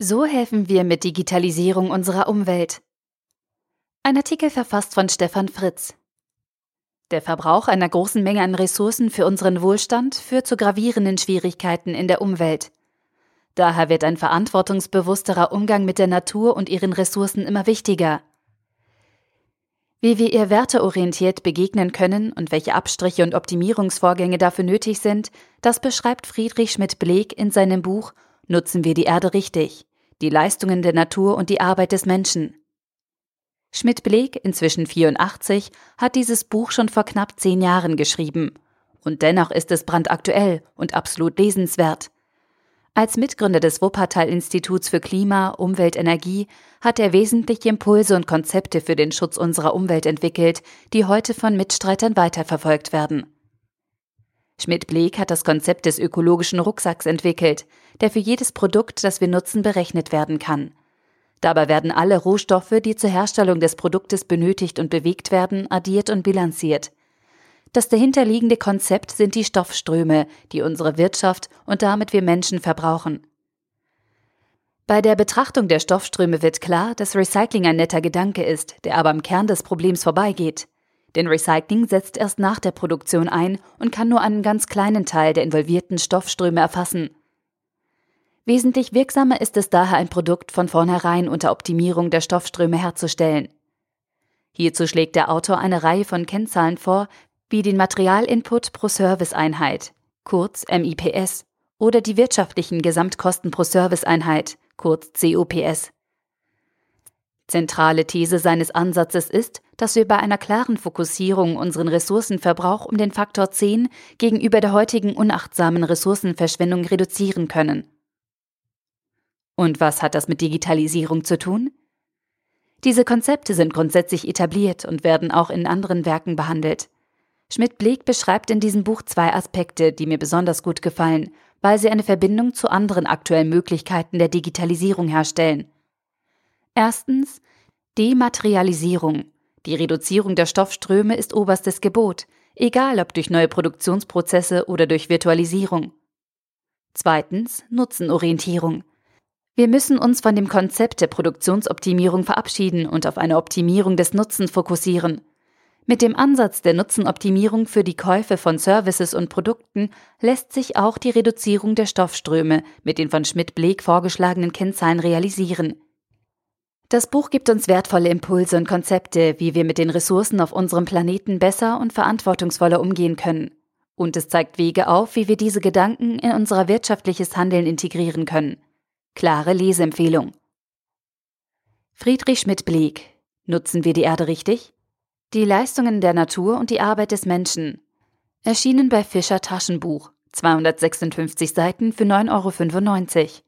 So helfen wir mit Digitalisierung unserer Umwelt. Ein Artikel verfasst von Stefan Fritz. Der Verbrauch einer großen Menge an Ressourcen für unseren Wohlstand führt zu gravierenden Schwierigkeiten in der Umwelt. Daher wird ein verantwortungsbewussterer Umgang mit der Natur und ihren Ressourcen immer wichtiger. Wie wir ihr werteorientiert begegnen können und welche Abstriche und Optimierungsvorgänge dafür nötig sind, das beschreibt Friedrich Schmidt-Bleek in seinem Buch Nutzen wir die Erde richtig die Leistungen der Natur und die Arbeit des Menschen. Schmidt-Bleek, inzwischen 84, hat dieses Buch schon vor knapp zehn Jahren geschrieben. Und dennoch ist es brandaktuell und absolut lesenswert. Als Mitgründer des Wuppertal-Instituts für Klima, Umwelt, Energie hat er wesentliche Impulse und Konzepte für den Schutz unserer Umwelt entwickelt, die heute von Mitstreitern weiterverfolgt werden. Schmidt-Bleek hat das Konzept des ökologischen Rucksacks entwickelt, der für jedes Produkt, das wir nutzen, berechnet werden kann. Dabei werden alle Rohstoffe, die zur Herstellung des Produktes benötigt und bewegt werden, addiert und bilanziert. Das dahinterliegende Konzept sind die Stoffströme, die unsere Wirtschaft und damit wir Menschen verbrauchen. Bei der Betrachtung der Stoffströme wird klar, dass Recycling ein netter Gedanke ist, der aber am Kern des Problems vorbeigeht. Denn Recycling setzt erst nach der Produktion ein und kann nur einen ganz kleinen Teil der involvierten Stoffströme erfassen. Wesentlich wirksamer ist es daher, ein Produkt von vornherein unter Optimierung der Stoffströme herzustellen. Hierzu schlägt der Autor eine Reihe von Kennzahlen vor, wie den Materialinput pro Serviceeinheit, kurz MIPS, oder die wirtschaftlichen Gesamtkosten pro Serviceeinheit, kurz COPS. Zentrale These seines Ansatzes ist, dass wir bei einer klaren Fokussierung unseren Ressourcenverbrauch um den Faktor 10 gegenüber der heutigen unachtsamen Ressourcenverschwendung reduzieren können. Und was hat das mit Digitalisierung zu tun? Diese Konzepte sind grundsätzlich etabliert und werden auch in anderen Werken behandelt. Schmidt-Bleek beschreibt in diesem Buch zwei Aspekte, die mir besonders gut gefallen, weil sie eine Verbindung zu anderen aktuellen Möglichkeiten der Digitalisierung herstellen – Erstens Dematerialisierung. Die Reduzierung der Stoffströme ist oberstes Gebot, egal ob durch neue Produktionsprozesse oder durch Virtualisierung. Zweitens Nutzenorientierung. Wir müssen uns von dem Konzept der Produktionsoptimierung verabschieden und auf eine Optimierung des Nutzens fokussieren. Mit dem Ansatz der Nutzenoptimierung für die Käufe von Services und Produkten lässt sich auch die Reduzierung der Stoffströme mit den von Schmidt-Bleek vorgeschlagenen Kennzahlen realisieren. Das Buch gibt uns wertvolle Impulse und Konzepte, wie wir mit den Ressourcen auf unserem Planeten besser und verantwortungsvoller umgehen können. Und es zeigt Wege auf, wie wir diese Gedanken in unser wirtschaftliches Handeln integrieren können. Klare Leseempfehlung. Friedrich Schmidt-Bleek. Nutzen wir die Erde richtig? Die Leistungen der Natur und die Arbeit des Menschen. Erschienen bei Fischer Taschenbuch. 256 Seiten für 9,95 Euro.